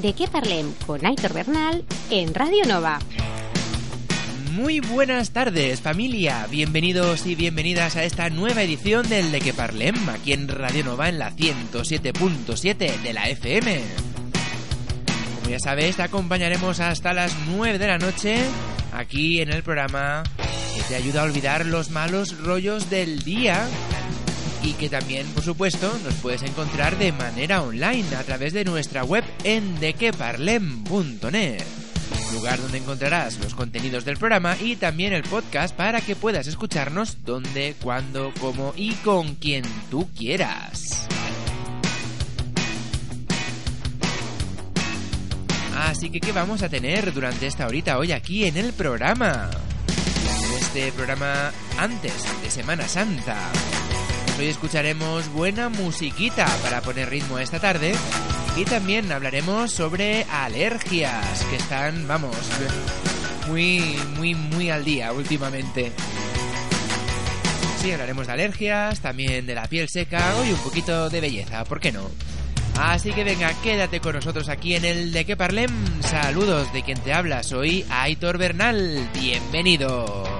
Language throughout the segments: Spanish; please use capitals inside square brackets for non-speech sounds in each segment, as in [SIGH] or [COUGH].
De qué parlem con Aitor Bernal en Radio Nova. Muy buenas tardes, familia. Bienvenidos y bienvenidas a esta nueva edición del De que Parlem, aquí en Radio Nova en la 107.7 de la FM. Como ya sabes, te acompañaremos hasta las 9 de la noche aquí en el programa que te ayuda a olvidar los malos rollos del día y que también, por supuesto, nos puedes encontrar de manera online a través de nuestra web en dequeparlem.net lugar donde encontrarás los contenidos del programa y también el podcast para que puedas escucharnos donde, cuando, cómo y con quien tú quieras. Así que, ¿qué vamos a tener durante esta horita hoy aquí en el programa? Este programa antes de Semana Santa. Hoy escucharemos buena musiquita para poner ritmo esta tarde y también hablaremos sobre alergias que están, vamos, muy, muy, muy al día últimamente. Sí, hablaremos de alergias, también de la piel seca y un poquito de belleza, ¿por qué no? Así que venga, quédate con nosotros aquí en el De Que Parlem. Saludos de quien te habla, soy Aitor Bernal. Bienvenidos.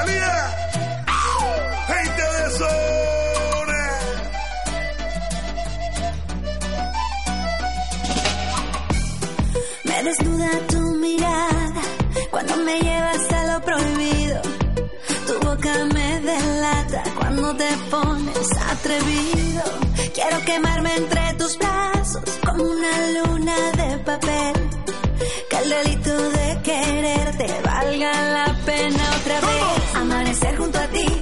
¡Talía! ¡Gente de zona! Me desnuda tu mirada cuando me llevas a lo prohibido. Tu boca me delata cuando te pones atrevido. Quiero quemarme entre tus brazos como una luna de papel. Que el delito de quererte valga la pena otra vez.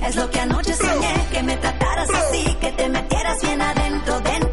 Es lo que anoche soñé. Que me trataras así, que te metieras bien adentro, dentro,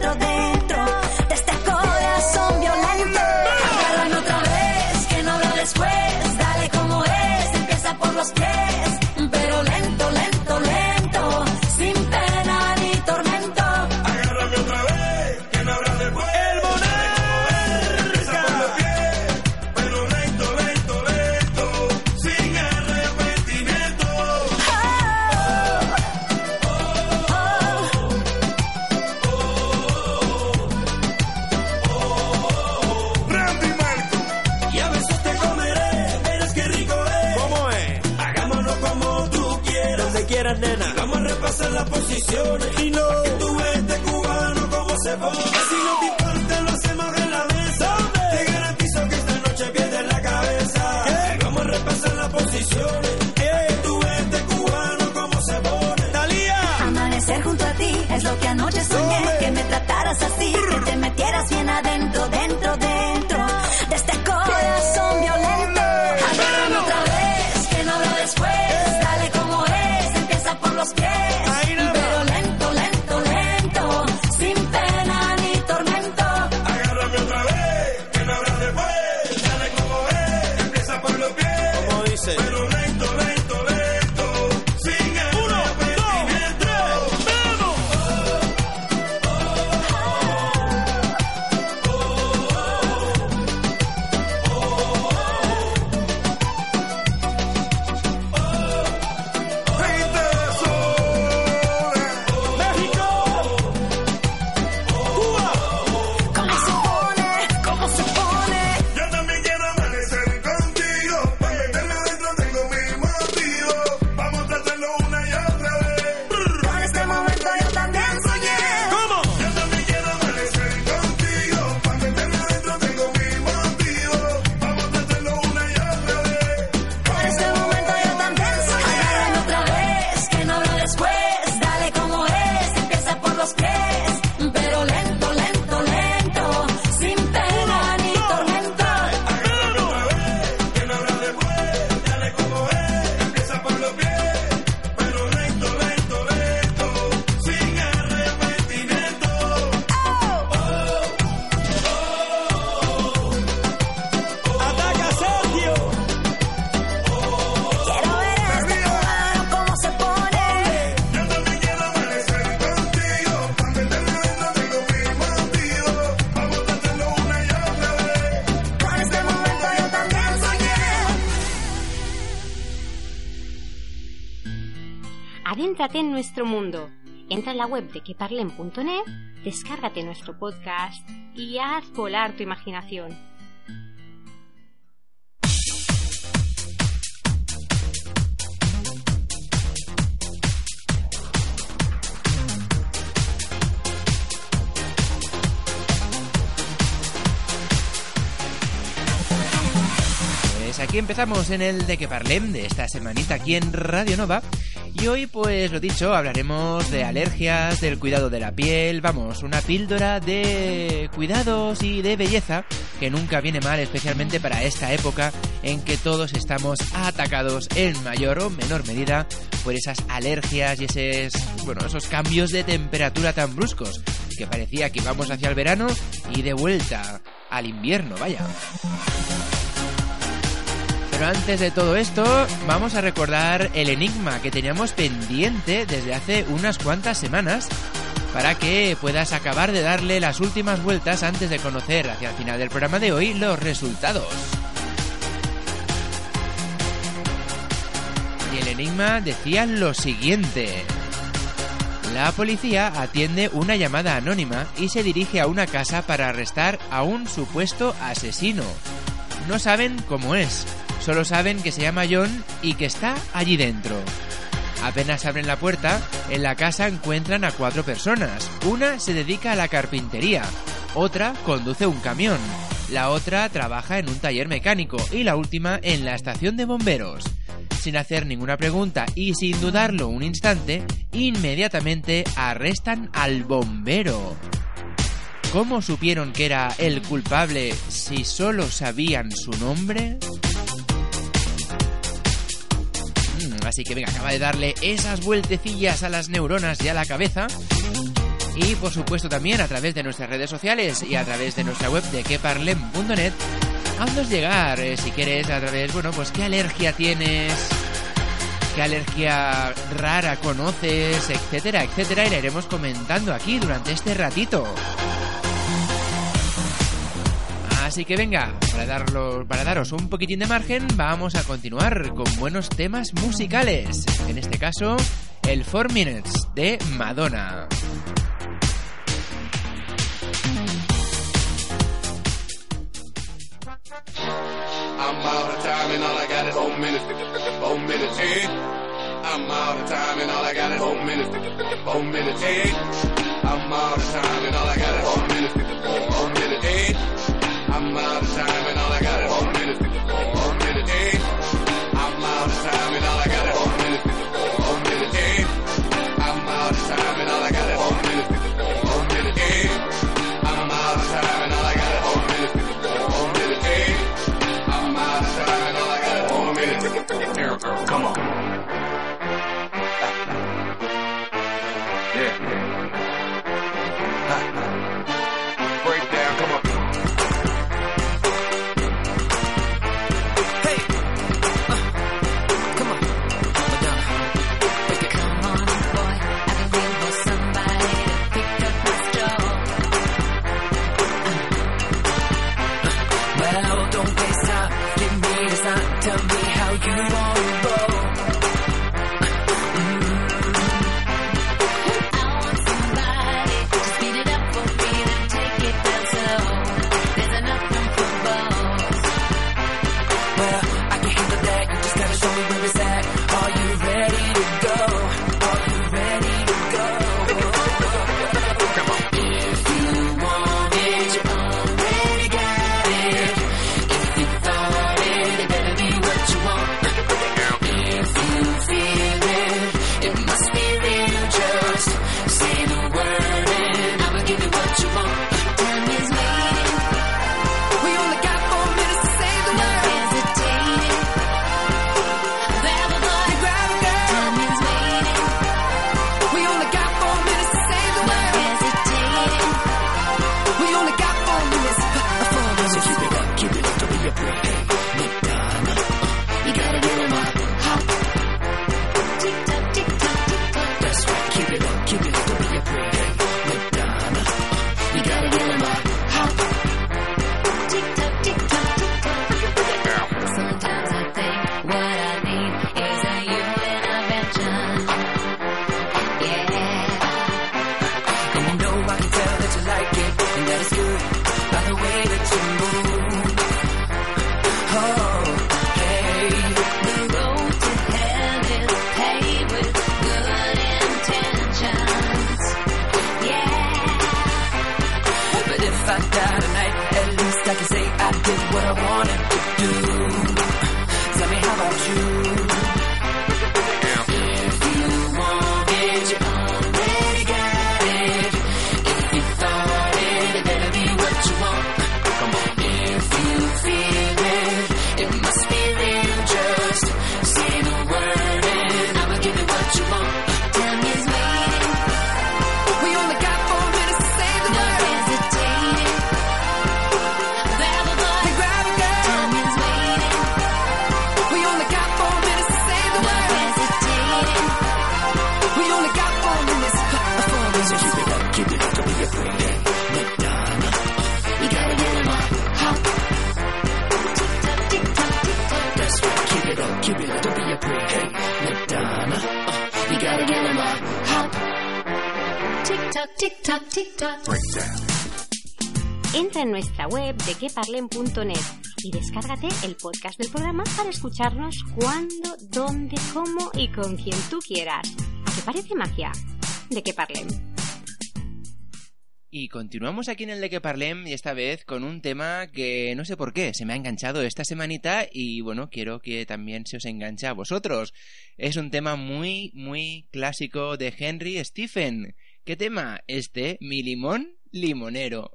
Adéntrate en nuestro mundo. Entra en la web de queparlen.net, descárgate nuestro podcast y haz volar tu imaginación. Aquí empezamos en el de que parlem de esta semanita aquí en Radio Nova. Y hoy, pues lo dicho, hablaremos de alergias, del cuidado de la piel, vamos, una píldora de cuidados y de belleza que nunca viene mal, especialmente para esta época en que todos estamos atacados en mayor o menor medida por esas alergias y esos, bueno, esos cambios de temperatura tan bruscos que parecía que íbamos hacia el verano y de vuelta al invierno, vaya. Pero antes de todo esto, vamos a recordar el enigma que teníamos pendiente desde hace unas cuantas semanas para que puedas acabar de darle las últimas vueltas antes de conocer hacia el final del programa de hoy los resultados. Y el enigma decía lo siguiente. La policía atiende una llamada anónima y se dirige a una casa para arrestar a un supuesto asesino. No saben cómo es, solo saben que se llama John y que está allí dentro. Apenas abren la puerta, en la casa encuentran a cuatro personas. Una se dedica a la carpintería, otra conduce un camión, la otra trabaja en un taller mecánico y la última en la estación de bomberos. Sin hacer ninguna pregunta y sin dudarlo un instante, inmediatamente arrestan al bombero. ¿Cómo supieron que era el culpable si solo sabían su nombre? Así que venga, acaba de darle esas vueltecillas a las neuronas y a la cabeza. Y por supuesto también a través de nuestras redes sociales y a través de nuestra web de queparlem.net. Haznos llegar, eh, si quieres, a través, bueno, pues qué alergia tienes, qué alergia rara conoces, etcétera, etcétera, y la iremos comentando aquí durante este ratito. Así que venga, para, darlo, para daros un poquitín de margen, vamos a continuar con buenos temas musicales. En este caso, el 4 Minutes de Madonna. I'm out of time and I got I'm out of time and I got I'm loud as time and all I got is one minute. One minute. I'm time and all I got is one minute. One minute. I'm time and all I got is one minute. One minute. I'm time and all I got is one minute. Come on. Entra en nuestra web de queparlen.net y descárgate el podcast del programa para escucharnos cuando, dónde, cómo y con quien tú quieras. ¿A qué parece magia? De que parlen. Y continuamos aquí en el de que parlem y esta vez con un tema que no sé por qué se me ha enganchado esta semanita y bueno, quiero que también se os enganche a vosotros. Es un tema muy, muy clásico de Henry Stephen ¿Qué tema este? Mi limón limonero.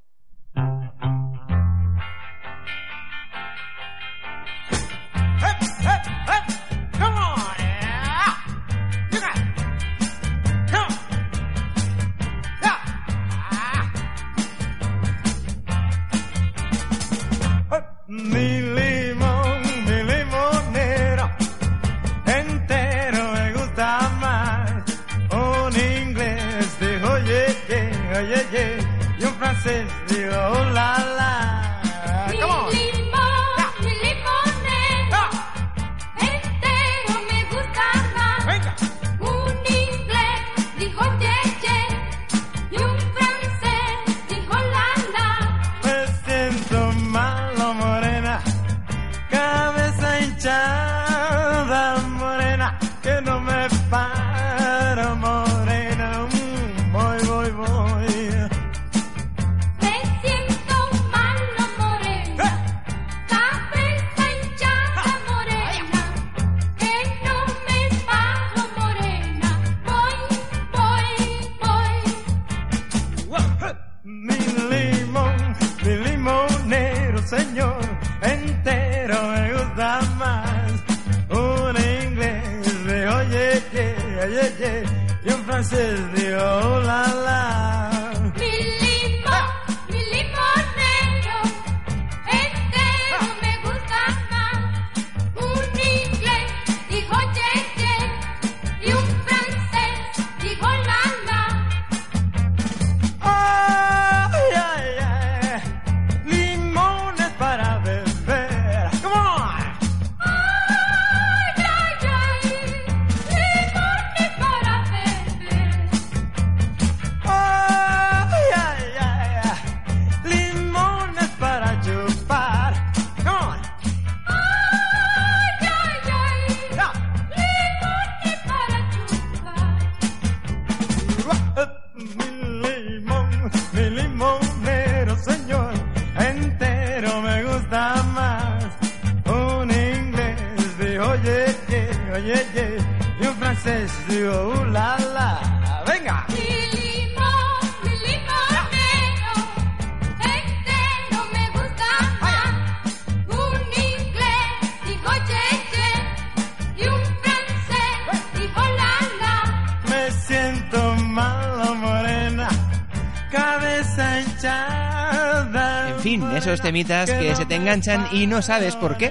Temitas que se te enganchan y no sabes por qué.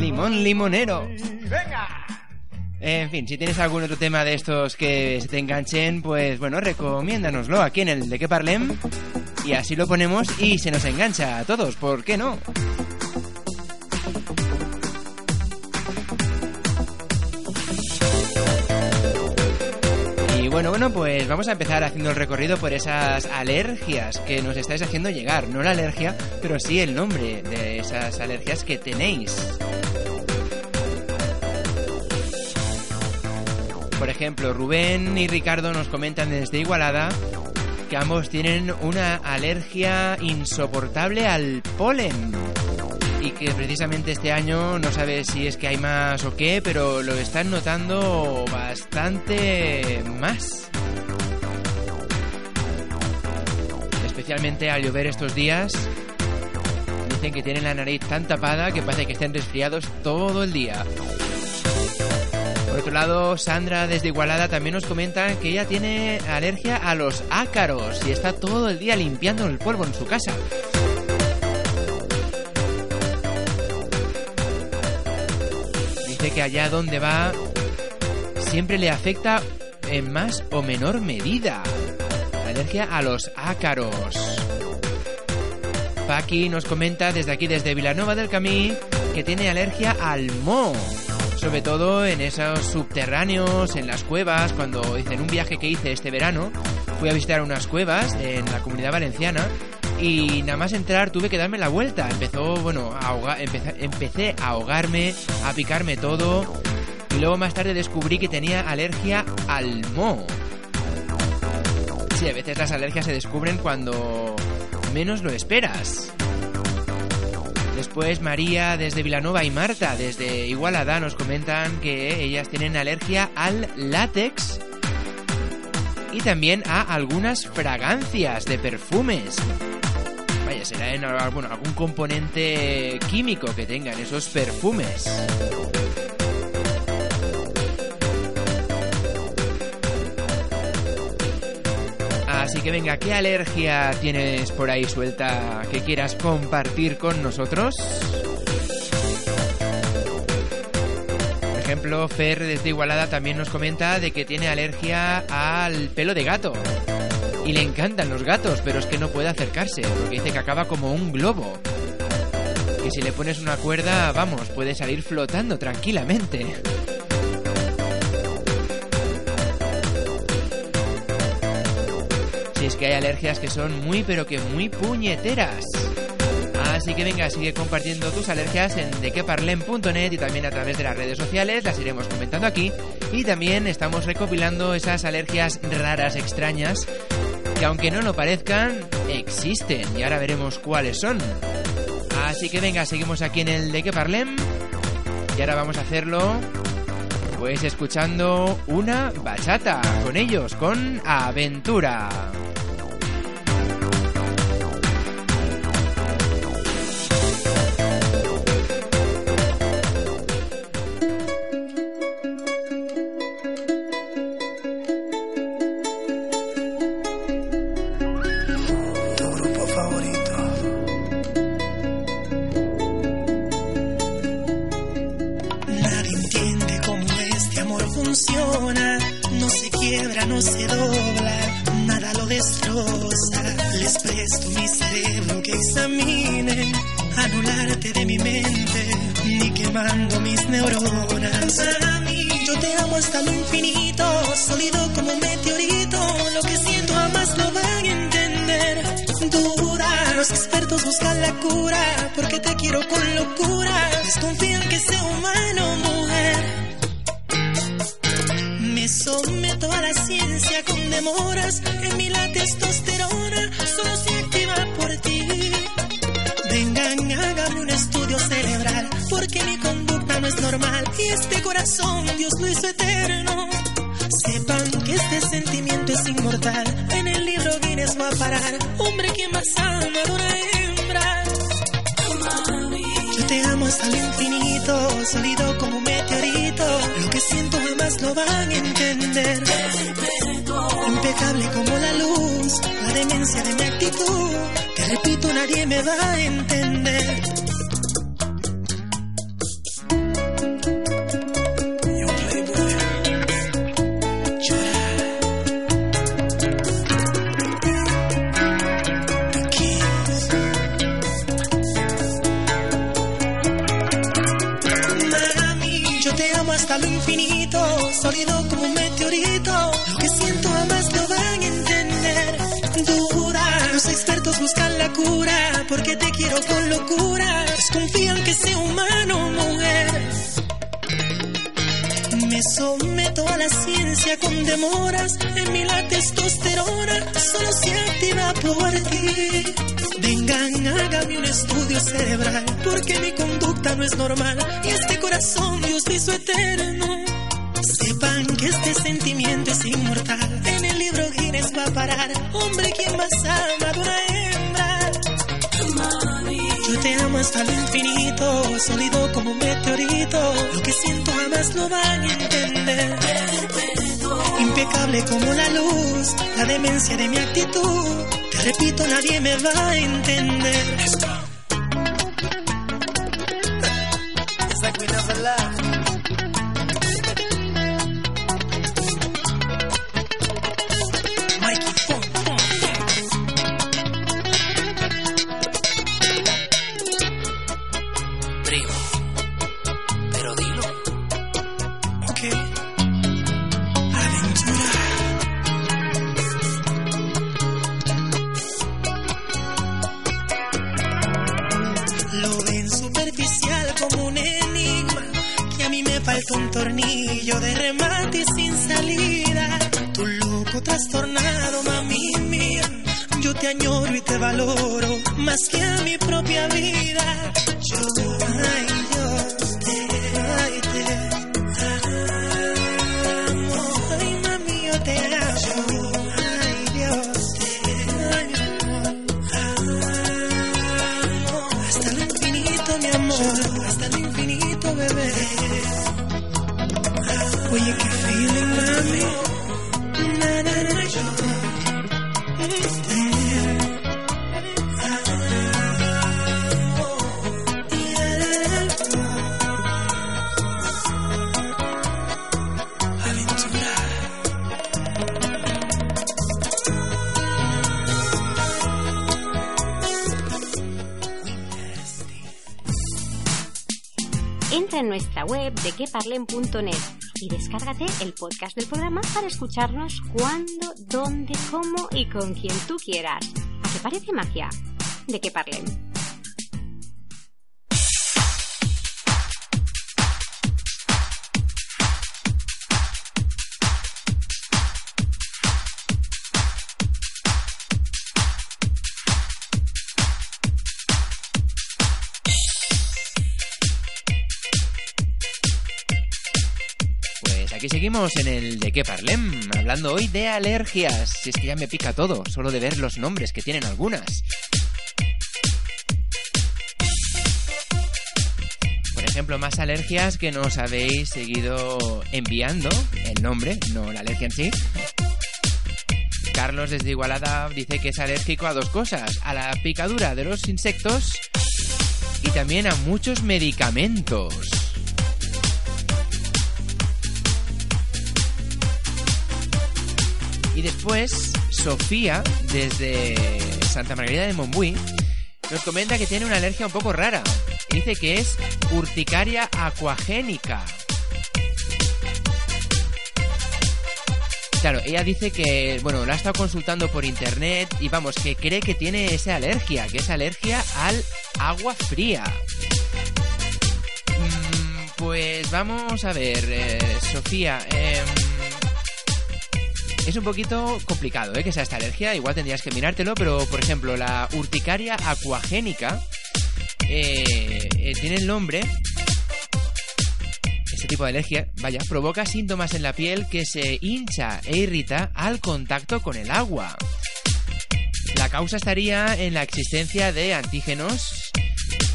Limón limonero. Venga. En fin, si tienes algún otro tema de estos que se te enganchen, pues bueno, recomiéndanoslo aquí en el de que parlem. Y así lo ponemos y se nos engancha a todos, ¿por qué no? Pues vamos a empezar haciendo el recorrido por esas alergias que nos estáis haciendo llegar. No la alergia, pero sí el nombre de esas alergias que tenéis. Por ejemplo, Rubén y Ricardo nos comentan desde Igualada que ambos tienen una alergia insoportable al polen. Y que precisamente este año no sabe si es que hay más o qué, pero lo están notando bastante más. Especialmente al llover estos días. Dicen que tienen la nariz tan tapada que parece que estén resfriados todo el día. Por otro lado, Sandra desde Igualada también nos comenta que ella tiene alergia a los ácaros y está todo el día limpiando el polvo en su casa. Dice que allá donde va siempre le afecta en más o menor medida. Alergia a los ácaros. Paqui nos comenta desde aquí, desde Vilanova del Camí, que tiene alergia al moho sobre todo en esos subterráneos, en las cuevas, cuando en un viaje que hice este verano, fui a visitar unas cuevas en la comunidad valenciana y nada más entrar tuve que darme la vuelta. Empezó, bueno, empecé, empecé a ahogarme, a picarme todo y luego más tarde descubrí que tenía alergia al moho. Sí, a veces las alergias se descubren cuando menos lo esperas. Después María desde Vilanova y Marta desde Igualada nos comentan que ellas tienen alergia al látex y también a algunas fragancias de perfumes. Vaya, será en algún componente químico que tengan esos perfumes. Que venga, ¿qué alergia tienes por ahí suelta que quieras compartir con nosotros? Por ejemplo, Fer desde Igualada también nos comenta de que tiene alergia al pelo de gato. Y le encantan los gatos, pero es que no puede acercarse, porque dice que acaba como un globo. Que si le pones una cuerda, vamos, puede salir flotando tranquilamente. Es que hay alergias que son muy pero que muy puñeteras. Así que venga, sigue compartiendo tus alergias en dequeparlem.net y también a través de las redes sociales, las iremos comentando aquí. Y también estamos recopilando esas alergias raras, extrañas, que aunque no lo parezcan, existen. Y ahora veremos cuáles son. Así que venga, seguimos aquí en el De Que Parlem. Y ahora vamos a hacerlo, pues escuchando una bachata con ellos, con Aventura. Sólido como un meteorito. Lo que siento jamás lo van a entender. Impecable como la luz, la demencia de mi actitud. Que repito, nadie me va a entender. Porque te quiero con locura. Desconfían que sea humano, mujer. Me someto a la ciencia con demoras. En mí la testosterona solo se activa por ti. Vengan, hágame un estudio cerebral. Porque mi conducta no es normal. Y este corazón Dios hizo eterno. Sepan que este sentimiento es inmortal. En el libro Guinness va a parar. Hombre, quien más ama de hasta lo infinito, sólido como un meteorito. Lo que siento jamás lo van a entender. Impecable como la luz, la demencia de mi actitud. Te repito, nadie me va a entender. Falta un tornillo de remate sin salida. Tu loco trastornado, mami mía. Yo te añoro y te valoro más que a mi propia vida. Yo, ay nuestra web de queparlen.net y descárgate el podcast del programa para escucharnos cuando, dónde, cómo y con quien tú quieras. ¿A qué parece magia? De que parlen. Aquí seguimos en el de qué parlem, hablando hoy de alergias. Si es que ya me pica todo, solo de ver los nombres que tienen algunas. Por ejemplo, más alergias que nos habéis seguido enviando, el nombre, no la alergia en sí. Carlos desde Igualada dice que es alérgico a dos cosas, a la picadura de los insectos y también a muchos medicamentos. Después, Sofía, desde Santa Margarita de Montbui, nos comenta que tiene una alergia un poco rara. Dice que es urticaria acuagénica. Claro, ella dice que, bueno, la ha estado consultando por internet y vamos, que cree que tiene esa alergia, que es alergia al agua fría. Mm, Pues vamos a ver, eh, Sofía. em, es un poquito complicado, ¿eh? Que sea esta alergia. Igual tendrías que mirártelo, pero por ejemplo, la urticaria acuagénica eh, eh, tiene el nombre. Este tipo de alergia, vaya, provoca síntomas en la piel que se hincha e irrita al contacto con el agua. La causa estaría en la existencia de antígenos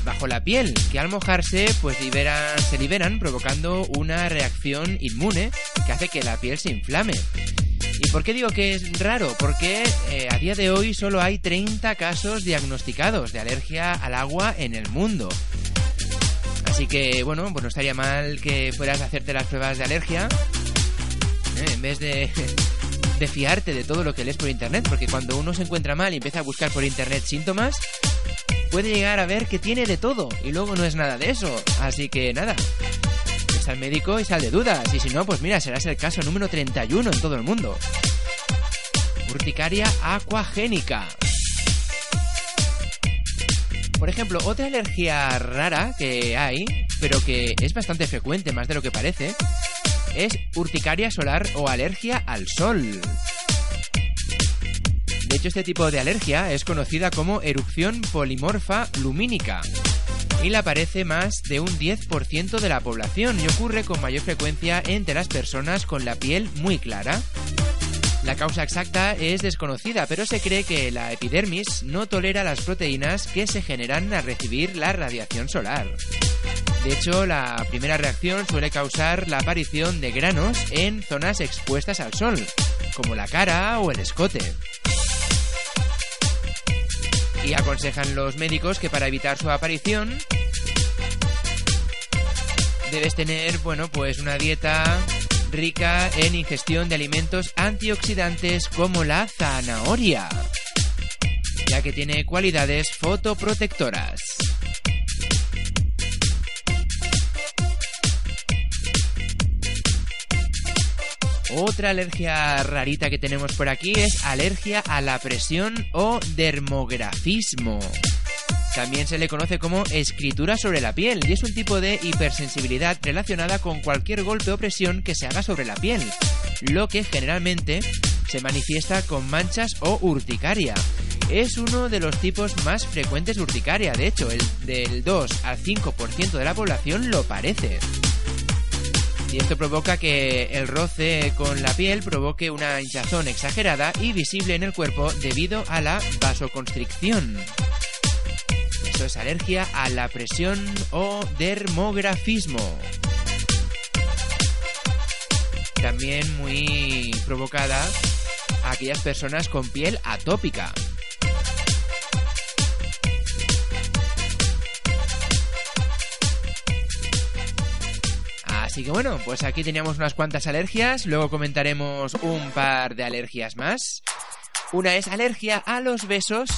bajo la piel, que al mojarse pues liberan, se liberan provocando una reacción inmune que hace que la piel se inflame. ¿Y por qué digo que es raro? Porque eh, a día de hoy solo hay 30 casos diagnosticados de alergia al agua en el mundo. Así que, bueno, pues no estaría mal que fueras a hacerte las pruebas de alergia ¿eh? en vez de, [LAUGHS] de fiarte de todo lo que lees por internet, porque cuando uno se encuentra mal y empieza a buscar por internet síntomas, puede llegar a ver que tiene de todo y luego no es nada de eso. Así que nada, al médico y sal de dudas. Y si no, pues mira, serás el caso número 31 en todo el mundo. Urticaria acuagénica. Por ejemplo, otra alergia rara que hay, pero que es bastante frecuente, más de lo que parece, es urticaria solar o alergia al sol. De hecho, este tipo de alergia es conocida como erupción polimorfa lumínica la aparece más de un 10% de la población y ocurre con mayor frecuencia entre las personas con la piel muy clara. La causa exacta es desconocida, pero se cree que la epidermis no tolera las proteínas que se generan al recibir la radiación solar. De hecho, la primera reacción suele causar la aparición de granos en zonas expuestas al sol, como la cara o el escote. Y aconsejan los médicos que para evitar su aparición debes tener, bueno, pues una dieta rica en ingestión de alimentos antioxidantes como la zanahoria, ya que tiene cualidades fotoprotectoras. Otra alergia rarita que tenemos por aquí es alergia a la presión o dermografismo. También se le conoce como escritura sobre la piel y es un tipo de hipersensibilidad relacionada con cualquier golpe o presión que se haga sobre la piel, lo que generalmente se manifiesta con manchas o urticaria. Es uno de los tipos más frecuentes de urticaria, de hecho, el del 2 al 5% de la población lo parece. Y esto provoca que el roce con la piel provoque una hinchazón exagerada y visible en el cuerpo debido a la vasoconstricción. Eso es alergia a la presión o dermografismo. También muy provocada a aquellas personas con piel atópica. Así que bueno, pues aquí teníamos unas cuantas alergias, luego comentaremos un par de alergias más. Una es alergia a los besos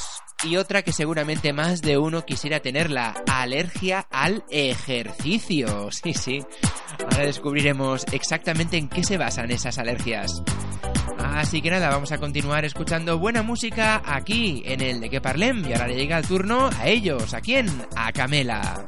y otra que seguramente más de uno quisiera tener, la alergia al ejercicio. [LAUGHS] Sí, sí. Ahora descubriremos exactamente en qué se basan esas alergias. Así que nada, vamos a continuar escuchando buena música aquí en el de que parlem y ahora le llega el turno a ellos, ¿a quién? A Camela.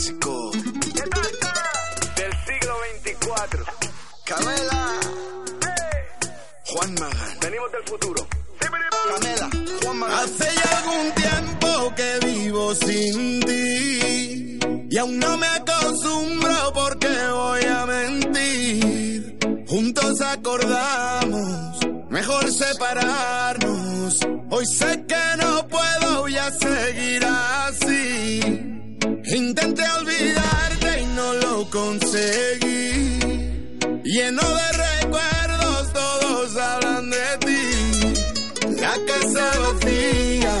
Clásico. Del siglo 24. Camela. Juan Magán. Venimos del futuro. Camela. Juan Magán. Hace ya algún tiempo que vivo sin ti y aún no me acostumbro porque voy a mentir. Juntos acordamos, mejor separarnos. Hoy sé que no puedo ya seguir así. Intenté olvidarte y no lo conseguí. Lleno de recuerdos, todos hablan de ti. La casa vacía,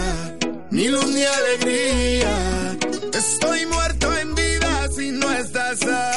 ni luz ni alegría. Estoy muerto en vida si no estás aquí.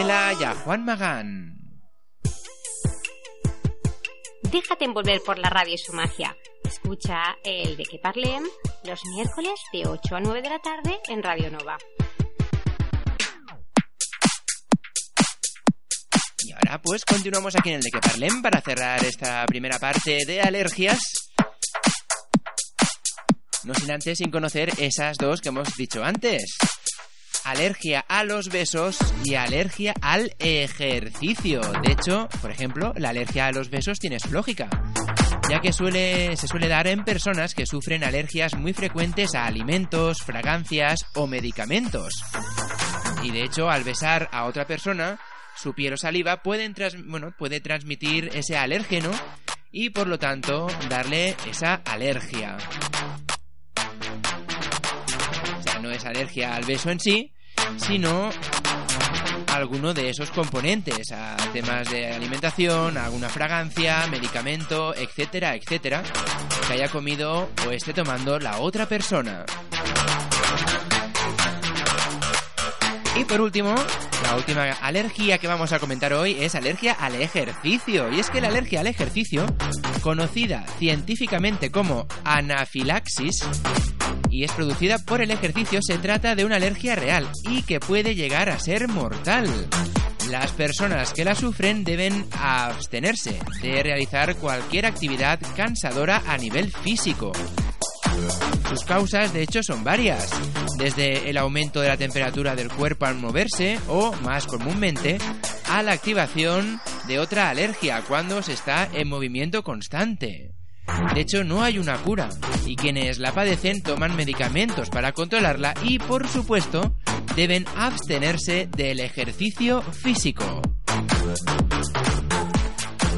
Teníamos a Camela y a Juan Magán. Déjate envolver por la radio y su magia. Escucha el de que parlem los miércoles de 8 a 9 de la tarde en Radio Nova. Y ahora pues continuamos aquí en el de que parlem para cerrar esta primera parte de alergias. No sin antes sin conocer esas dos que hemos dicho antes. Alergia a los besos y alergia al ejercicio. De hecho, por ejemplo, la alergia a los besos tiene su lógica, ya que suele, se suele dar en personas que sufren alergias muy frecuentes a alimentos, fragancias o medicamentos. Y de hecho, al besar a otra persona, su piel o saliva pueden trans- bueno, puede transmitir ese alérgeno y por lo tanto darle esa alergia. Alergia al beso en sí, sino a alguno de esos componentes, a temas de alimentación, a alguna fragancia, medicamento, etcétera, etcétera, que haya comido o esté tomando la otra persona. Y por último, la última alergia que vamos a comentar hoy es alergia al ejercicio. Y es que la alergia al ejercicio, conocida científicamente como anafilaxis, y es producida por el ejercicio, se trata de una alergia real y que puede llegar a ser mortal. Las personas que la sufren deben abstenerse de realizar cualquier actividad cansadora a nivel físico. Sus causas, de hecho, son varias, desde el aumento de la temperatura del cuerpo al moverse o, más comúnmente, a la activación de otra alergia cuando se está en movimiento constante. De hecho, no hay una cura y quienes la padecen toman medicamentos para controlarla y, por supuesto, deben abstenerse del ejercicio físico.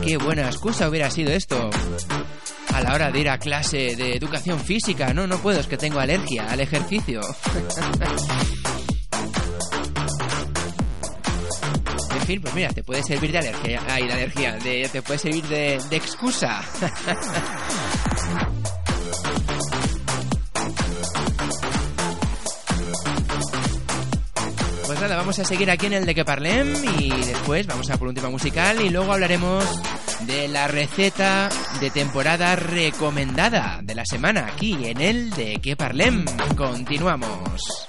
Qué buena excusa hubiera sido esto a la hora de ir a clase de educación física. No, no puedo, es que tengo alergia al ejercicio. [LAUGHS] Fin, pues mira, te puede servir de alergia. Ay, de alergia. Te puede servir de, de excusa. [LAUGHS] Pues nada, vamos a seguir aquí en el de que parlem y después vamos a por un tema musical y luego hablaremos de la receta de temporada recomendada de la semana aquí en el de que parlem. Continuamos.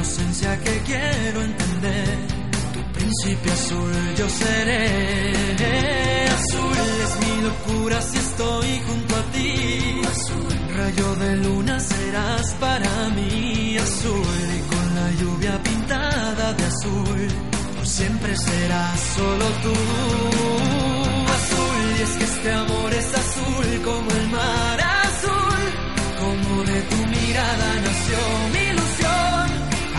inocencia que quiero entender. Tu principio azul yo seré. Azul es mi locura si estoy junto a ti. Azul, rayo de luna serás para mí. Azul y con la lluvia pintada de azul. Por siempre serás solo tú. Azul y es que este amor es azul como el mar azul. Como de tu mirada nació mi.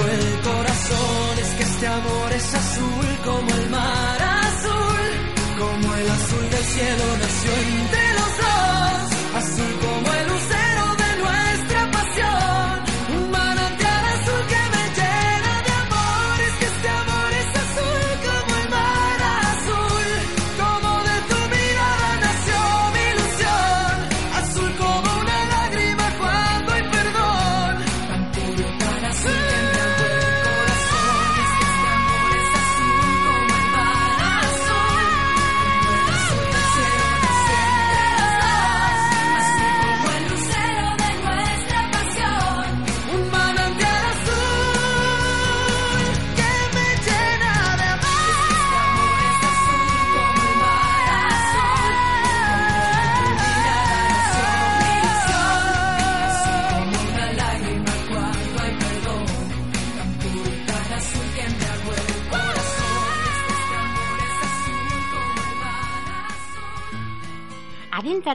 el corazón. Es que este amor es azul como el mar azul. Como el azul del cielo nació entre los dos.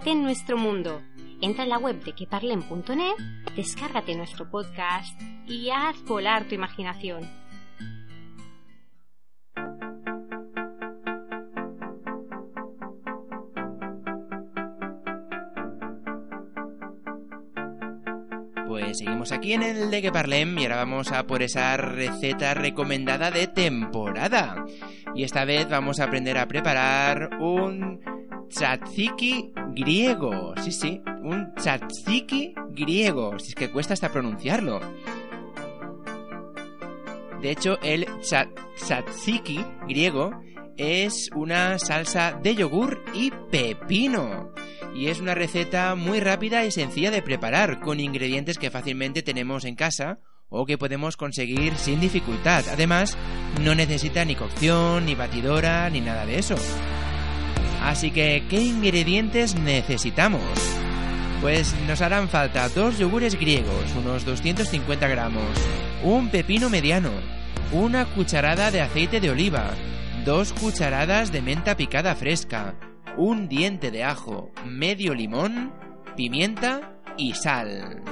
En nuestro mundo Entra en la web de queparlem.net, descárgate nuestro podcast y haz volar tu imaginación. Pues seguimos aquí en el de que y ahora vamos a por esa receta recomendada de temporada. Y esta vez vamos a aprender a preparar un tzatziki griego. Sí, sí, un tzatziki griego. Si es que cuesta hasta pronunciarlo. De hecho, el tza- tzatziki griego es una salsa de yogur y pepino. Y es una receta muy rápida y sencilla de preparar, con ingredientes que fácilmente tenemos en casa o que podemos conseguir sin dificultad. Además, no necesita ni cocción, ni batidora, ni nada de eso. Así que, ¿qué ingredientes necesitamos? Pues nos harán falta dos yogures griegos, unos 250 gramos, un pepino mediano, una cucharada de aceite de oliva, dos cucharadas de menta picada fresca, un diente de ajo, medio limón, pimienta y sal.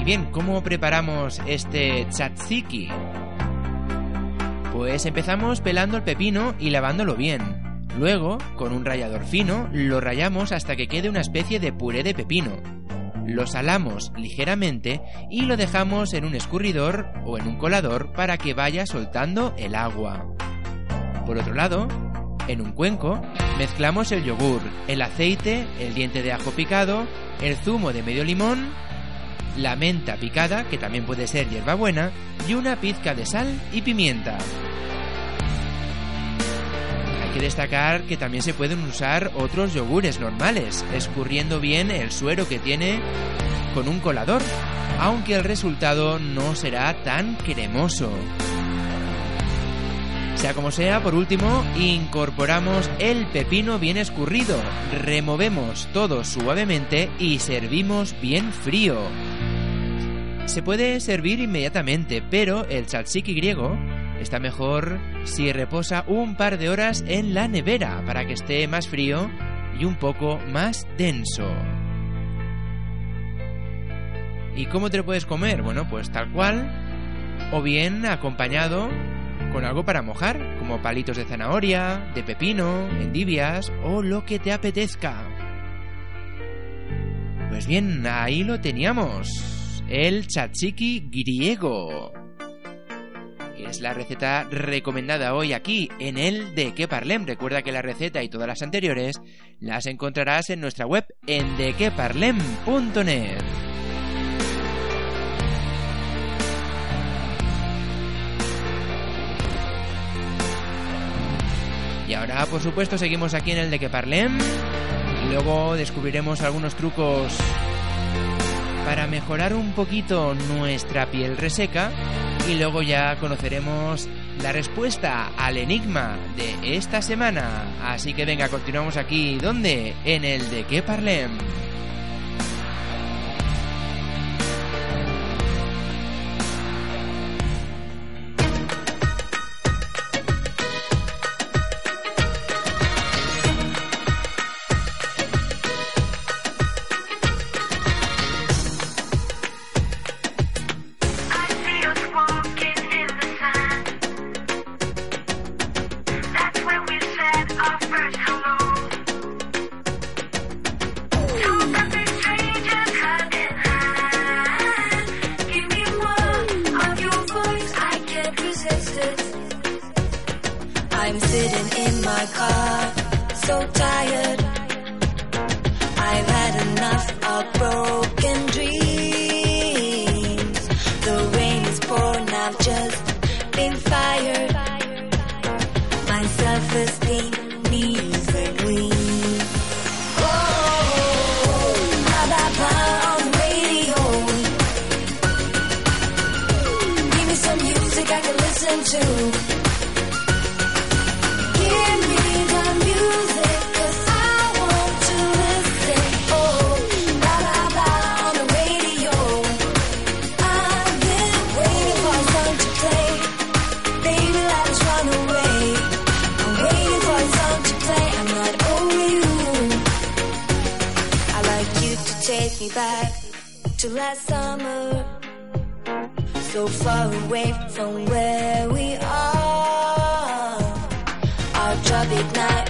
Y bien, ¿cómo preparamos este tzatziki? Pues empezamos pelando el pepino y lavándolo bien. Luego, con un rallador fino, lo rallamos hasta que quede una especie de puré de pepino. Lo salamos ligeramente y lo dejamos en un escurridor o en un colador para que vaya soltando el agua. Por otro lado, en un cuenco, mezclamos el yogur, el aceite, el diente de ajo picado, el zumo de medio limón, la menta picada, que también puede ser hierbabuena, y una pizca de sal y pimienta. Hay que destacar que también se pueden usar otros yogures normales, escurriendo bien el suero que tiene con un colador, aunque el resultado no será tan cremoso. Sea como sea, por último, incorporamos el pepino bien escurrido, removemos todo suavemente y servimos bien frío. Se puede servir inmediatamente, pero el tzatziki griego está mejor si reposa un par de horas en la nevera para que esté más frío y un poco más denso. ¿Y cómo te lo puedes comer? Bueno, pues tal cual, o bien acompañado con algo para mojar, como palitos de zanahoria, de pepino, endivias o lo que te apetezca. Pues bien, ahí lo teníamos, el tzatziki griego. Que es la receta recomendada hoy aquí en el de que parlem. Recuerda que la receta y todas las anteriores las encontrarás en nuestra web en dequeparlem.net. Y ahora, por supuesto, seguimos aquí en el de que parlem. Luego descubriremos algunos trucos para mejorar un poquito nuestra piel reseca. Y luego ya conoceremos la respuesta al enigma de esta semana. Así que venga, continuamos aquí. ¿Dónde? En el de que parlem. So far away from where we are. Our tropic night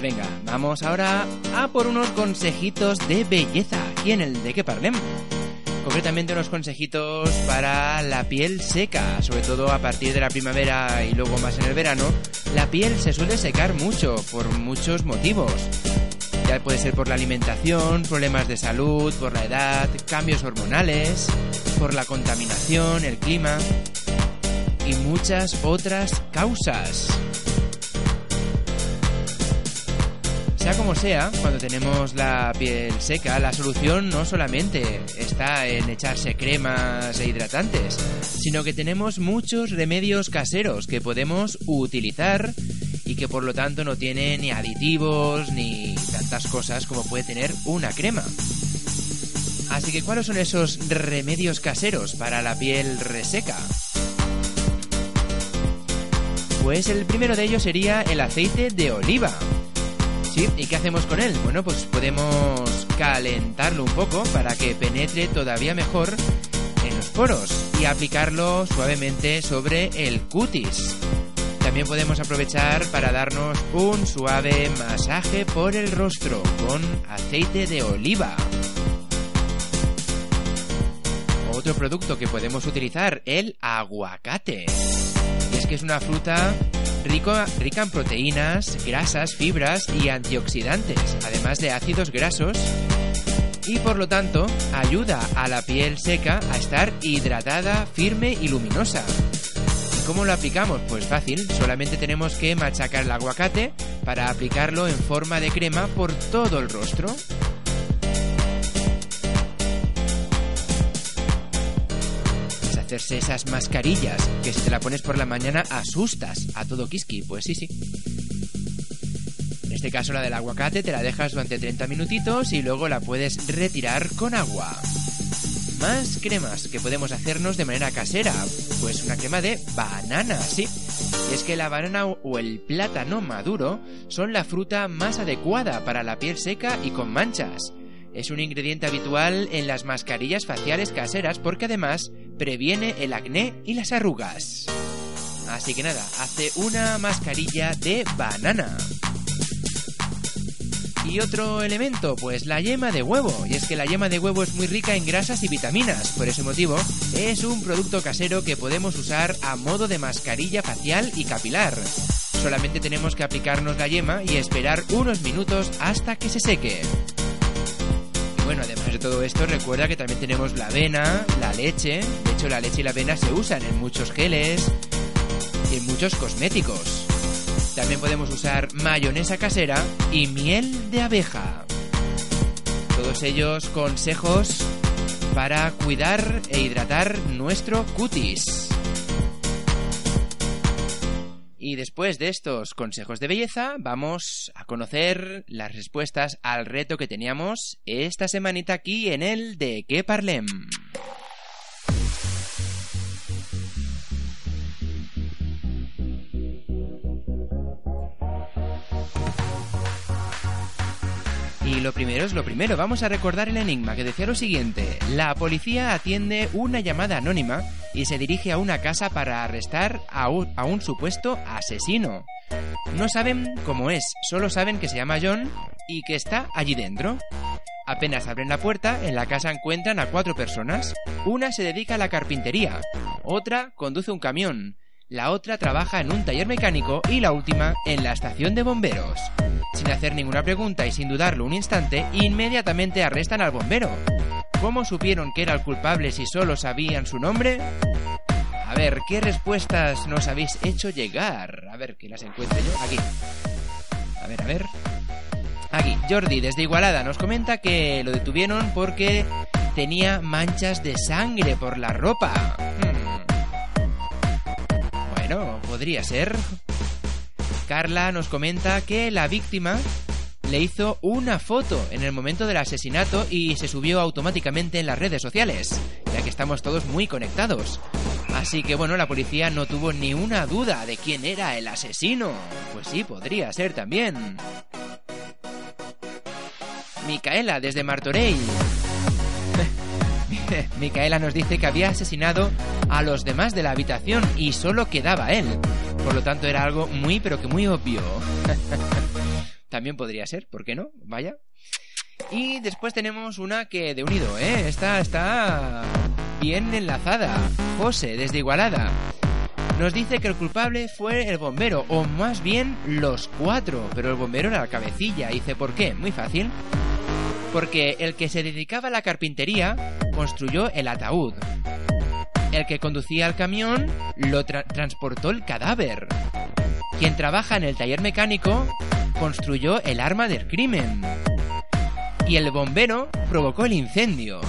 Pues venga, vamos ahora a por unos consejitos de belleza aquí en el de que parlem. Concretamente unos consejitos para la piel seca, sobre todo a partir de la primavera y luego más en el verano, la piel se suele secar mucho por muchos motivos. Ya puede ser por la alimentación, problemas de salud, por la edad, cambios hormonales, por la contaminación, el clima y muchas otras causas. Sea como sea, cuando tenemos la piel seca, la solución no solamente está en echarse cremas e hidratantes, sino que tenemos muchos remedios caseros que podemos utilizar y que por lo tanto no tienen ni aditivos ni tantas cosas como puede tener una crema. Así que, ¿cuáles son esos remedios caseros para la piel reseca? Pues el primero de ellos sería el aceite de oliva. ¿Y qué hacemos con él? Bueno, pues podemos calentarlo un poco para que penetre todavía mejor en los poros y aplicarlo suavemente sobre el cutis. También podemos aprovechar para darnos un suave masaje por el rostro con aceite de oliva. Otro producto que podemos utilizar, el aguacate. Y es que es una fruta rico, rica en proteínas, grasas, fibras y antioxidantes, además de ácidos grasos, y por lo tanto ayuda a la piel seca a estar hidratada, firme y luminosa. ¿Y cómo lo aplicamos? Pues fácil, solamente tenemos que machacar el aguacate para aplicarlo en forma de crema por todo el rostro. Hacerse esas mascarillas que si te la pones por la mañana asustas a todo kiski, pues sí, sí. En este caso la del aguacate te la dejas durante 30 minutitos y luego la puedes retirar con agua. Más cremas que podemos hacernos de manera casera, pues una crema de banana, sí. Y es que la banana o el plátano maduro son la fruta más adecuada para la piel seca y con manchas. Es un ingrediente habitual en las mascarillas faciales caseras porque además previene el acné y las arrugas. Así que nada, hace una mascarilla de banana. Y otro elemento, pues la yema de huevo. Y es que la yema de huevo es muy rica en grasas y vitaminas. Por ese motivo, es un producto casero que podemos usar a modo de mascarilla facial y capilar. Solamente tenemos que aplicarnos la yema y esperar unos minutos hasta que se seque. Bueno, además de todo esto, recuerda que también tenemos la avena, la leche. De hecho, la leche y la avena se usan en muchos geles y en muchos cosméticos. También podemos usar mayonesa casera y miel de abeja. Todos ellos consejos para cuidar e hidratar nuestro cutis. Y después de estos consejos de belleza, vamos a conocer las respuestas al reto que teníamos esta semanita aquí en el de qué parlem. Y lo primero es lo primero, vamos a recordar el enigma que decía lo siguiente. La policía atiende una llamada anónima y se dirige a una casa para arrestar a un, supuesto asesino. No saben cómo es, solo saben que se llama John y que está allí dentro. Apenas abren la puerta, en la casa encuentran a cuatro personas. Una se dedica a la carpintería, otra conduce un camión, la otra trabaja en un taller mecánico y la última en la estación de bomberos. Sin hacer ninguna pregunta y sin dudarlo un instante, inmediatamente arrestan al bombero. ¿Cómo supieron que era el culpable si solo sabían su nombre? A ver, ¿qué respuestas nos habéis hecho llegar? A ver, que las encuentre yo. Aquí. A ver, a ver. Aquí, Jordi, desde Igualada, nos comenta que lo detuvieron porque tenía manchas de sangre por la ropa. Hmm. Bueno, podría ser. Carla nos comenta que la víctima le hizo una foto en el momento del asesinato y se subió automáticamente en las redes sociales, ya que estamos todos muy conectados. Así que bueno, la policía no tuvo ni una duda de quién era el asesino. Pues sí, podría ser también. Micaela, desde Martorell. [LAUGHS] Micaela nos dice que había asesinado a los demás de la habitación y solo quedaba él. Por lo tanto, era algo muy, pero que muy obvio. [LAUGHS] También podría ser, ¿por qué no? Vaya. Y después tenemos una que de unido, ¿eh? Esta está bien enlazada. José, desde Igualada. Nos dice que el culpable fue el bombero, o más bien los cuatro, pero el bombero era la cabecilla. Dice, ¿por qué? Muy fácil. Porque el que se dedicaba a la carpintería construyó el ataúd. El que conducía el camión lo tra- transportó el cadáver. Quien trabaja en el taller mecánico construyó el arma del crimen. Y el bombero provocó el incendio.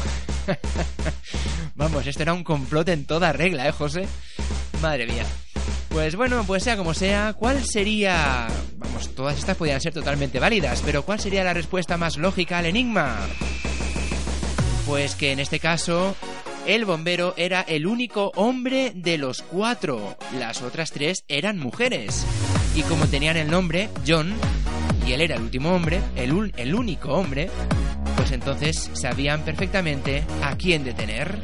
[LAUGHS] Vamos, esto era un complot en toda regla, ¿eh, José? Madre mía. Pues bueno, pues sea como sea, ¿cuál sería... Vamos, todas estas podrían ser totalmente válidas, pero ¿cuál sería la respuesta más lógica al enigma? Pues que en este caso, el bombero era el único hombre de los cuatro. Las otras tres eran mujeres. Y como tenían el nombre, John, y él era el último hombre, el, ul- el único hombre, pues entonces sabían perfectamente a quién detener.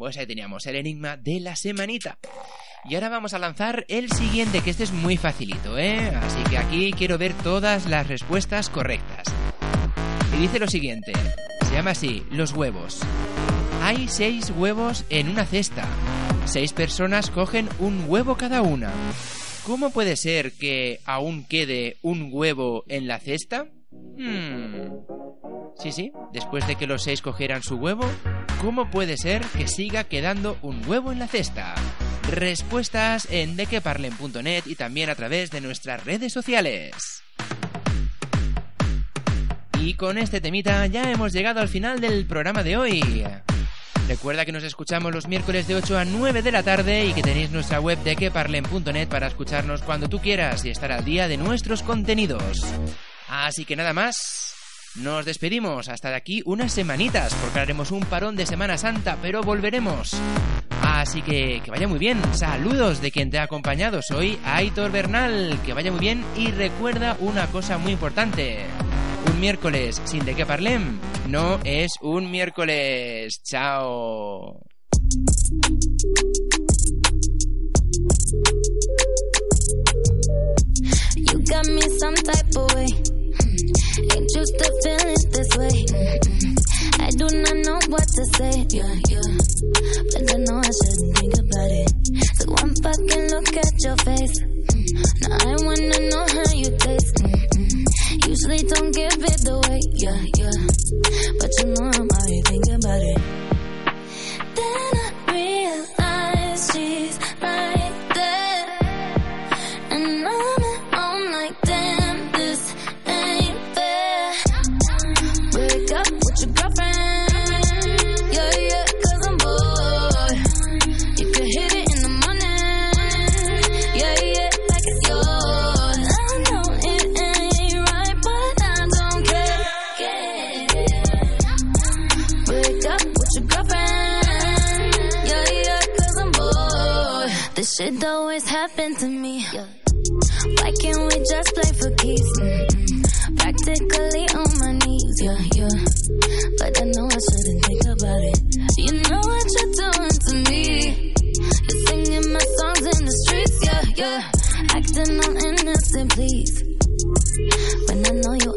Pues ahí teníamos el enigma de la semanita. Y ahora vamos a lanzar el siguiente, que este es muy facilito, ¿eh? Así que aquí quiero ver todas las respuestas correctas. Y dice lo siguiente, se llama así, los huevos. Hay seis huevos en una cesta. Seis personas cogen un huevo cada una. ¿Cómo puede ser que aún quede un huevo en la cesta? Hmm. Sí, sí, después de que los seis cogieran su huevo, ¿cómo puede ser que siga quedando un huevo en la cesta? Respuestas en dequeparlen.net y también a través de nuestras redes sociales. Y con este temita ya hemos llegado al final del programa de hoy. Recuerda que nos escuchamos los miércoles de 8 a 9 de la tarde y que tenéis nuestra web de queparlen.net para escucharnos cuando tú quieras y estar al día de nuestros contenidos. Así que nada más. Nos despedimos hasta de aquí unas semanitas, porque haremos un parón de Semana Santa, pero volveremos. Así que que vaya muy bien. Saludos de quien te ha acompañado. Soy Aitor Bernal. Que vaya muy bien y recuerda una cosa muy importante. Un miércoles sin de qué parlem no es un miércoles. Chao. used to feel it this way. I do not know what to say. Yeah, yeah. But I know I should think about it. So one fucking look at your face. Now I wanna know how you taste. Usually don't give it away. Yeah, yeah. But you know I'm already thinking about it. Then I realize she's mine. Shit always happened to me. Why can't we just play for keeps? Mm -hmm. Practically on my knees, yeah, yeah. But I know I shouldn't think about it. You know what you're doing to me. You're singing my songs in the streets, yeah, yeah. Acting all innocent, please. When I know you